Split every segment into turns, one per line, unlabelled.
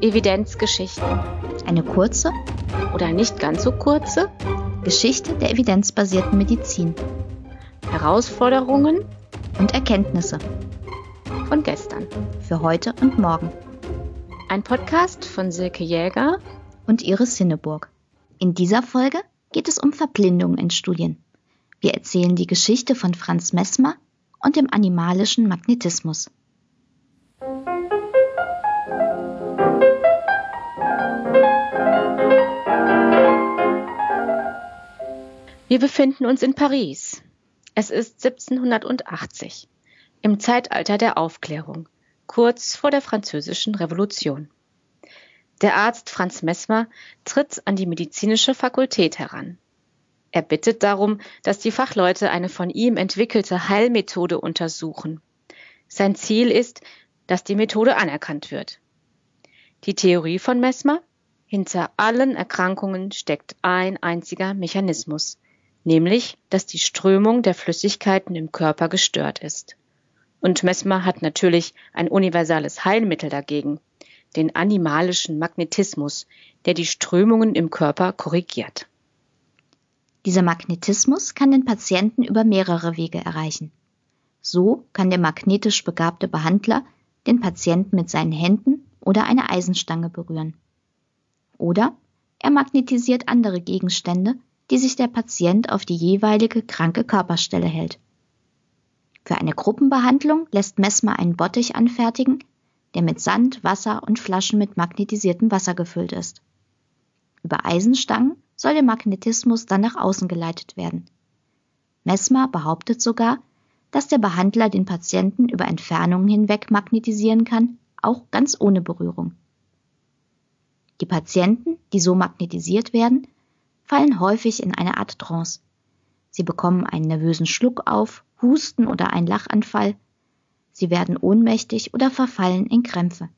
Evidenzgeschichten.
Eine kurze
oder nicht ganz so kurze
Geschichte der evidenzbasierten Medizin.
Herausforderungen
und Erkenntnisse
von gestern.
Für heute und morgen.
Ein Podcast von Silke Jäger
und Iris Sinneburg. In dieser Folge geht es um Verblindung in Studien. Wir erzählen die Geschichte von Franz Messmer und dem animalischen Magnetismus.
Wir befinden uns in Paris. Es ist 1780, im Zeitalter der Aufklärung, kurz vor der Französischen Revolution. Der Arzt Franz Messmer tritt an die medizinische Fakultät heran. Er bittet darum, dass die Fachleute eine von ihm entwickelte Heilmethode untersuchen. Sein Ziel ist, dass die Methode anerkannt wird. Die Theorie von Messmer? Hinter allen Erkrankungen steckt ein einziger Mechanismus, nämlich dass die Strömung der Flüssigkeiten im Körper gestört ist. Und Messmer hat natürlich ein universales Heilmittel dagegen, den animalischen Magnetismus, der die Strömungen im Körper korrigiert.
Dieser Magnetismus kann den Patienten über mehrere Wege erreichen. So kann der magnetisch begabte Behandler den Patienten mit seinen Händen oder eine Eisenstange berühren. Oder er magnetisiert andere Gegenstände, die sich der Patient auf die jeweilige kranke Körperstelle hält. Für eine Gruppenbehandlung lässt Messmer einen Bottich anfertigen, der mit Sand, Wasser und Flaschen mit magnetisiertem Wasser gefüllt ist. Über Eisenstangen soll der Magnetismus dann nach außen geleitet werden. Messmer behauptet sogar, dass der Behandler den Patienten über Entfernungen hinweg magnetisieren kann, auch ganz ohne Berührung. Die Patienten, die so magnetisiert werden, fallen häufig in eine Art Trance. Sie bekommen einen nervösen Schluck auf, Husten oder einen Lachanfall. Sie werden ohnmächtig oder verfallen in Krämpfe.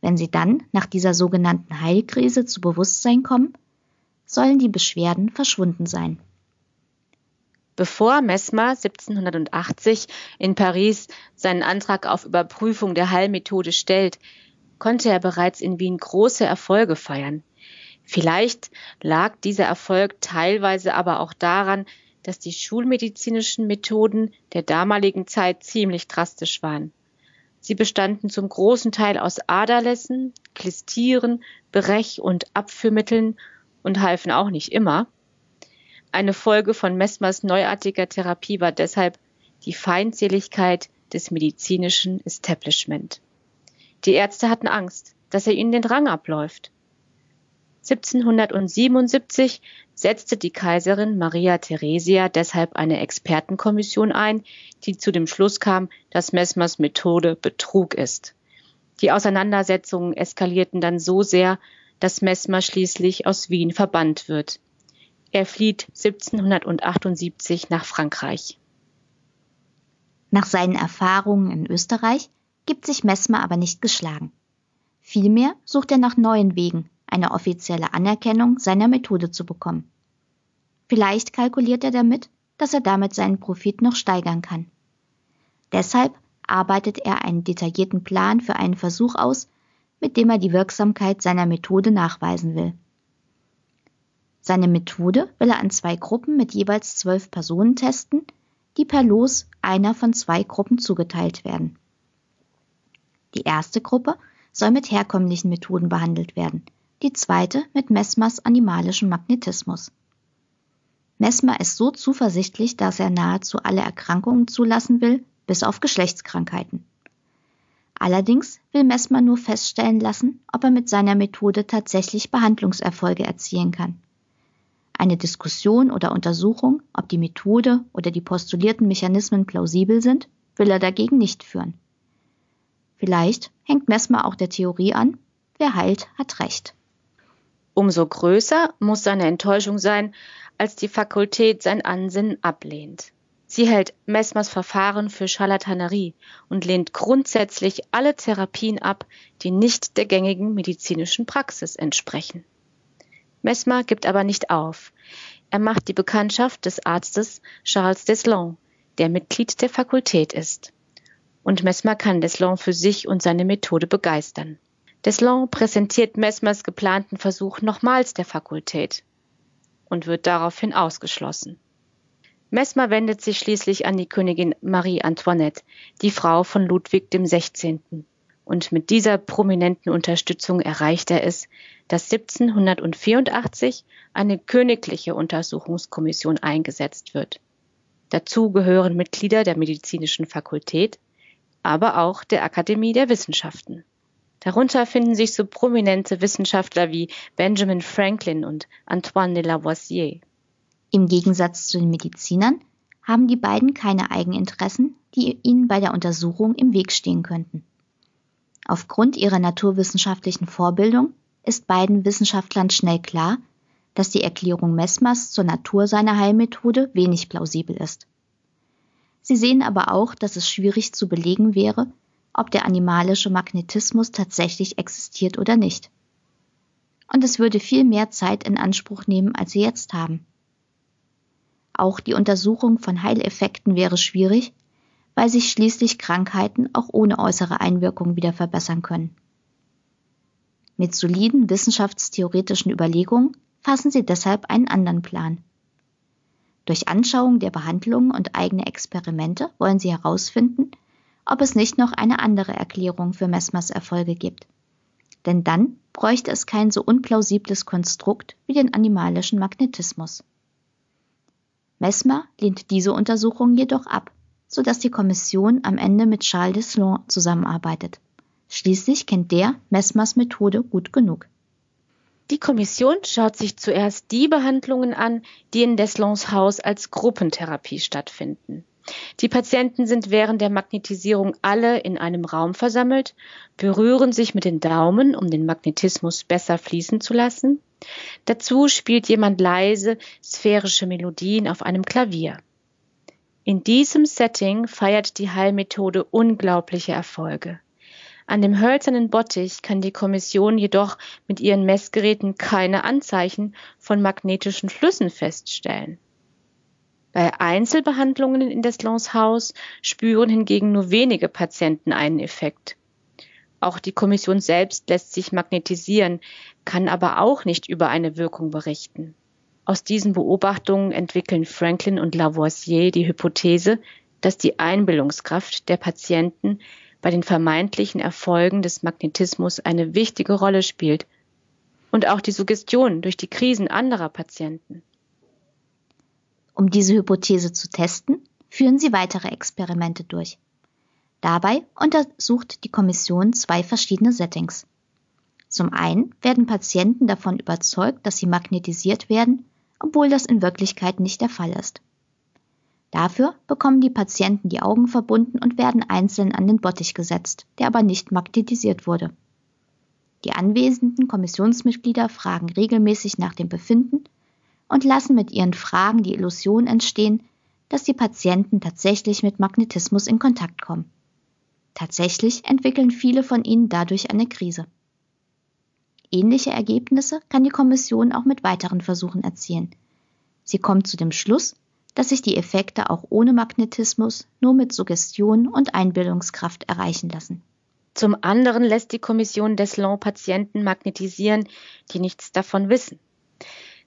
Wenn sie dann nach dieser sogenannten Heilkrise zu Bewusstsein kommen, sollen die Beschwerden verschwunden sein.
Bevor Messmer 1780 in Paris seinen Antrag auf Überprüfung der Heilmethode stellt, konnte er bereits in Wien große Erfolge feiern. Vielleicht lag dieser Erfolg teilweise aber auch daran, dass die schulmedizinischen Methoden der damaligen Zeit ziemlich drastisch waren. Sie bestanden zum großen Teil aus Aderlässen, Klistieren, Brech- und Abführmitteln und halfen auch nicht immer. Eine Folge von Messmers neuartiger Therapie war deshalb die Feindseligkeit des medizinischen Establishment. Die Ärzte hatten Angst, dass er ihnen den Rang abläuft. 1777 setzte die Kaiserin Maria Theresia deshalb eine Expertenkommission ein, die zu dem Schluss kam, dass Messmers Methode Betrug ist. Die Auseinandersetzungen eskalierten dann so sehr, dass Messmer schließlich aus Wien verbannt wird. Er flieht 1778 nach Frankreich.
Nach seinen Erfahrungen in Österreich gibt sich Messmer aber nicht geschlagen. Vielmehr sucht er nach neuen Wegen, eine offizielle Anerkennung seiner Methode zu bekommen. Vielleicht kalkuliert er damit, dass er damit seinen Profit noch steigern kann. Deshalb arbeitet er einen detaillierten Plan für einen Versuch aus, mit dem er die Wirksamkeit seiner Methode nachweisen will. Seine Methode will er an zwei Gruppen mit jeweils zwölf Personen testen, die per Los einer von zwei Gruppen zugeteilt werden. Die erste Gruppe soll mit herkömmlichen Methoden behandelt werden, die zweite mit Messmers animalischem Magnetismus. Messmer ist so zuversichtlich, dass er nahezu alle Erkrankungen zulassen will, bis auf Geschlechtskrankheiten. Allerdings will Messmer nur feststellen lassen, ob er mit seiner Methode tatsächlich Behandlungserfolge erzielen kann. Eine Diskussion oder Untersuchung, ob die Methode oder die postulierten Mechanismen plausibel sind, will er dagegen nicht führen. Vielleicht hängt Messmer auch der Theorie an, wer heilt, hat Recht.
Umso größer muss seine Enttäuschung sein, als die Fakultät sein Ansinnen ablehnt. Sie hält Messmers Verfahren für Charlatanerie und lehnt grundsätzlich alle Therapien ab, die nicht der gängigen medizinischen Praxis entsprechen. Messmer gibt aber nicht auf. Er macht die Bekanntschaft des Arztes Charles Deslon, der Mitglied der Fakultät ist. Und Mesmer kann Deslon für sich und seine Methode begeistern. Deslon präsentiert Mesmers geplanten Versuch nochmals der Fakultät und wird daraufhin ausgeschlossen. Mesmer wendet sich schließlich an die Königin Marie Antoinette, die Frau von Ludwig dem 16. Und mit dieser prominenten Unterstützung erreicht er es, dass 1784 eine königliche Untersuchungskommission eingesetzt wird. Dazu gehören Mitglieder der medizinischen Fakultät, aber auch der Akademie der Wissenschaften. Darunter finden sich so prominente Wissenschaftler wie Benjamin Franklin und Antoine de Lavoisier.
Im Gegensatz zu den Medizinern haben die beiden keine Eigeninteressen, die ihnen bei der Untersuchung im Weg stehen könnten. Aufgrund ihrer naturwissenschaftlichen Vorbildung ist beiden Wissenschaftlern schnell klar, dass die Erklärung Messmers zur Natur seiner Heilmethode wenig plausibel ist. Sie sehen aber auch, dass es schwierig zu belegen wäre, ob der animalische Magnetismus tatsächlich existiert oder nicht. Und es würde viel mehr Zeit in Anspruch nehmen, als sie jetzt haben. Auch die Untersuchung von Heileffekten wäre schwierig, weil sich schließlich Krankheiten auch ohne äußere Einwirkung wieder verbessern können. Mit soliden wissenschaftstheoretischen Überlegungen fassen sie deshalb einen anderen Plan. Durch Anschauung der Behandlungen und eigene Experimente wollen sie herausfinden, ob es nicht noch eine andere Erklärung für Messmers Erfolge gibt. Denn dann bräuchte es kein so unplausibles Konstrukt wie den animalischen Magnetismus. Mesmer lehnt diese Untersuchung jedoch ab, so dass die Kommission am Ende mit Charles Deslon zusammenarbeitet. Schließlich kennt der Messmers Methode gut genug.
Die Kommission schaut sich zuerst die Behandlungen an, die in Deslons Haus als Gruppentherapie stattfinden. Die Patienten sind während der Magnetisierung alle in einem Raum versammelt, berühren sich mit den Daumen, um den Magnetismus besser fließen zu lassen. Dazu spielt jemand leise sphärische Melodien auf einem Klavier. In diesem Setting feiert die Heilmethode unglaubliche Erfolge. An dem hölzernen Bottich kann die Kommission jedoch mit ihren Messgeräten keine Anzeichen von magnetischen Flüssen feststellen. Bei Einzelbehandlungen in Deslons Haus spüren hingegen nur wenige Patienten einen Effekt. Auch die Kommission selbst lässt sich magnetisieren, kann aber auch nicht über eine Wirkung berichten. Aus diesen Beobachtungen entwickeln Franklin und Lavoisier die Hypothese, dass die Einbildungskraft der Patienten bei den vermeintlichen Erfolgen des Magnetismus eine wichtige Rolle spielt und auch die Suggestion durch die Krisen anderer Patienten.
Um diese Hypothese zu testen, führen sie weitere Experimente durch. Dabei untersucht die Kommission zwei verschiedene Settings. Zum einen werden Patienten davon überzeugt, dass sie magnetisiert werden, obwohl das in Wirklichkeit nicht der Fall ist. Dafür bekommen die Patienten die Augen verbunden und werden einzeln an den Bottich gesetzt, der aber nicht magnetisiert wurde. Die anwesenden Kommissionsmitglieder fragen regelmäßig nach dem Befinden und lassen mit ihren Fragen die Illusion entstehen, dass die Patienten tatsächlich mit Magnetismus in Kontakt kommen. Tatsächlich entwickeln viele von ihnen dadurch eine Krise. Ähnliche Ergebnisse kann die Kommission auch mit weiteren Versuchen erzielen. Sie kommt zu dem Schluss, dass sich die Effekte auch ohne Magnetismus nur mit Suggestion und Einbildungskraft erreichen lassen.
Zum anderen lässt die Kommission Deslon Patienten magnetisieren, die nichts davon wissen.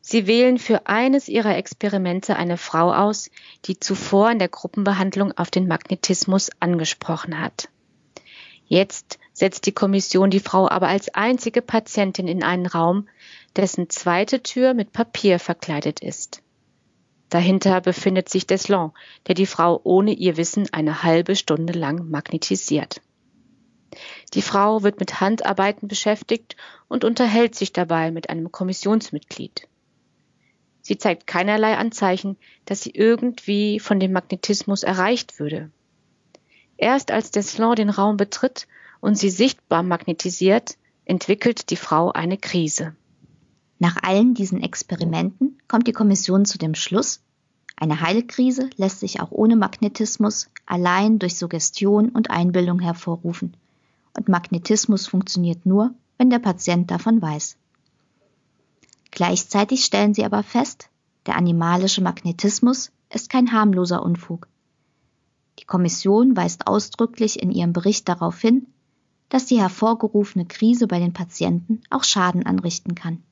Sie wählen für eines ihrer Experimente eine Frau aus, die zuvor in der Gruppenbehandlung auf den Magnetismus angesprochen hat. Jetzt setzt die Kommission die Frau aber als einzige Patientin in einen Raum, dessen zweite Tür mit Papier verkleidet ist. Dahinter befindet sich Deslon, der die Frau ohne ihr Wissen eine halbe Stunde lang magnetisiert. Die Frau wird mit Handarbeiten beschäftigt und unterhält sich dabei mit einem Kommissionsmitglied. Sie zeigt keinerlei Anzeichen, dass sie irgendwie von dem Magnetismus erreicht würde. Erst als Deslon den Raum betritt und sie sichtbar magnetisiert, entwickelt die Frau eine Krise.
Nach allen diesen Experimenten kommt die Kommission zu dem Schluss, eine Heilkrise lässt sich auch ohne Magnetismus allein durch Suggestion und Einbildung hervorrufen. Und Magnetismus funktioniert nur, wenn der Patient davon weiß. Gleichzeitig stellen sie aber fest, der animalische Magnetismus ist kein harmloser Unfug. Die Kommission weist ausdrücklich in ihrem Bericht darauf hin, dass die hervorgerufene Krise bei den Patienten auch Schaden anrichten kann.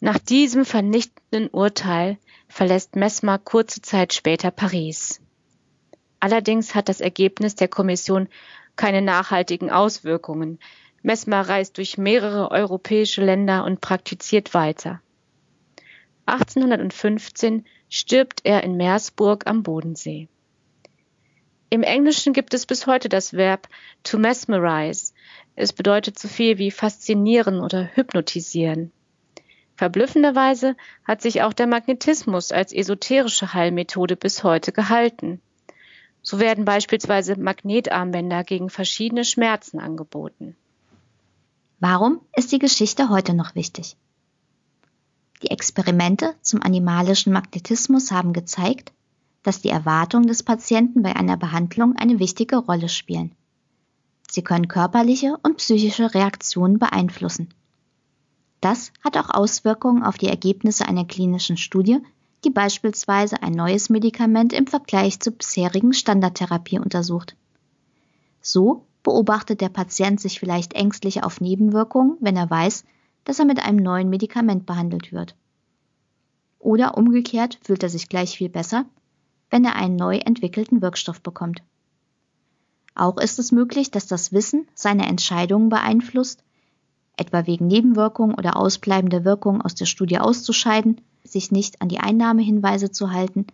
Nach diesem vernichtenden Urteil verlässt Messmer kurze Zeit später Paris. Allerdings hat das Ergebnis der Kommission keine nachhaltigen Auswirkungen. Messmer reist durch mehrere europäische Länder und praktiziert weiter. 1815 stirbt er in Meersburg am Bodensee. Im Englischen gibt es bis heute das Verb to mesmerize. Es bedeutet so viel wie faszinieren oder hypnotisieren. Verblüffenderweise hat sich auch der Magnetismus als esoterische Heilmethode bis heute gehalten. So werden beispielsweise Magnetarmbänder gegen verschiedene Schmerzen angeboten.
Warum ist die Geschichte heute noch wichtig? Die Experimente zum animalischen Magnetismus haben gezeigt, dass die Erwartungen des Patienten bei einer Behandlung eine wichtige Rolle spielen. Sie können körperliche und psychische Reaktionen beeinflussen. Das hat auch Auswirkungen auf die Ergebnisse einer klinischen Studie, die beispielsweise ein neues Medikament im Vergleich zur bisherigen Standardtherapie untersucht. So beobachtet der Patient sich vielleicht ängstlich auf Nebenwirkungen, wenn er weiß, dass er mit einem neuen Medikament behandelt wird. Oder umgekehrt fühlt er sich gleich viel besser, wenn er einen neu entwickelten Wirkstoff bekommt. Auch ist es möglich, dass das Wissen seine Entscheidungen beeinflusst, etwa wegen Nebenwirkungen oder ausbleibender Wirkungen aus der Studie auszuscheiden, sich nicht an die Einnahmehinweise zu halten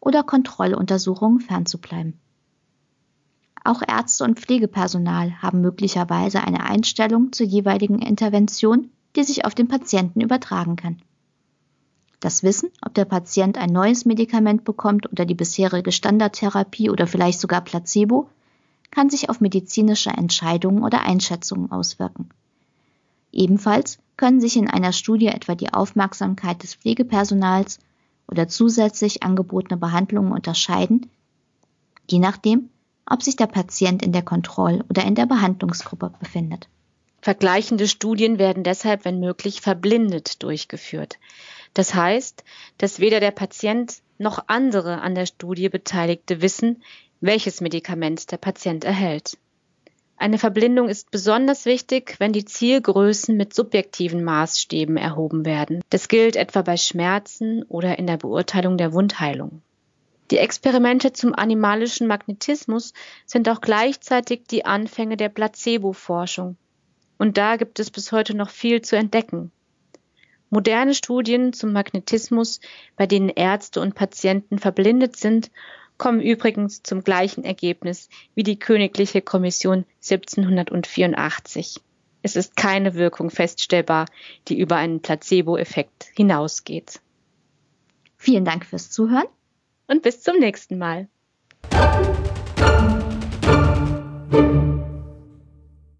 oder Kontrolluntersuchungen fernzubleiben. Auch Ärzte und Pflegepersonal haben möglicherweise eine Einstellung zur jeweiligen Intervention, die sich auf den Patienten übertragen kann. Das Wissen, ob der Patient ein neues Medikament bekommt oder die bisherige Standardtherapie oder vielleicht sogar Placebo, kann sich auf medizinische Entscheidungen oder Einschätzungen auswirken. Ebenfalls können sich in einer Studie etwa die Aufmerksamkeit des Pflegepersonals oder zusätzlich angebotene Behandlungen unterscheiden, je nachdem, ob sich der Patient in der Kontroll- oder in der Behandlungsgruppe befindet.
Vergleichende Studien werden deshalb, wenn möglich, verblindet durchgeführt. Das heißt, dass weder der Patient noch andere an der Studie Beteiligte wissen, welches Medikament der Patient erhält. Eine Verblindung ist besonders wichtig, wenn die Zielgrößen mit subjektiven Maßstäben erhoben werden. Das gilt etwa bei Schmerzen oder in der Beurteilung der Wundheilung. Die Experimente zum animalischen Magnetismus sind auch gleichzeitig die Anfänge der Placebo-Forschung. Und da gibt es bis heute noch viel zu entdecken. Moderne Studien zum Magnetismus, bei denen Ärzte und Patienten verblindet sind, kommen übrigens zum gleichen Ergebnis wie die Königliche Kommission 1784. Es ist keine Wirkung feststellbar, die über einen Placebo-Effekt hinausgeht.
Vielen Dank fürs Zuhören
und bis zum nächsten Mal.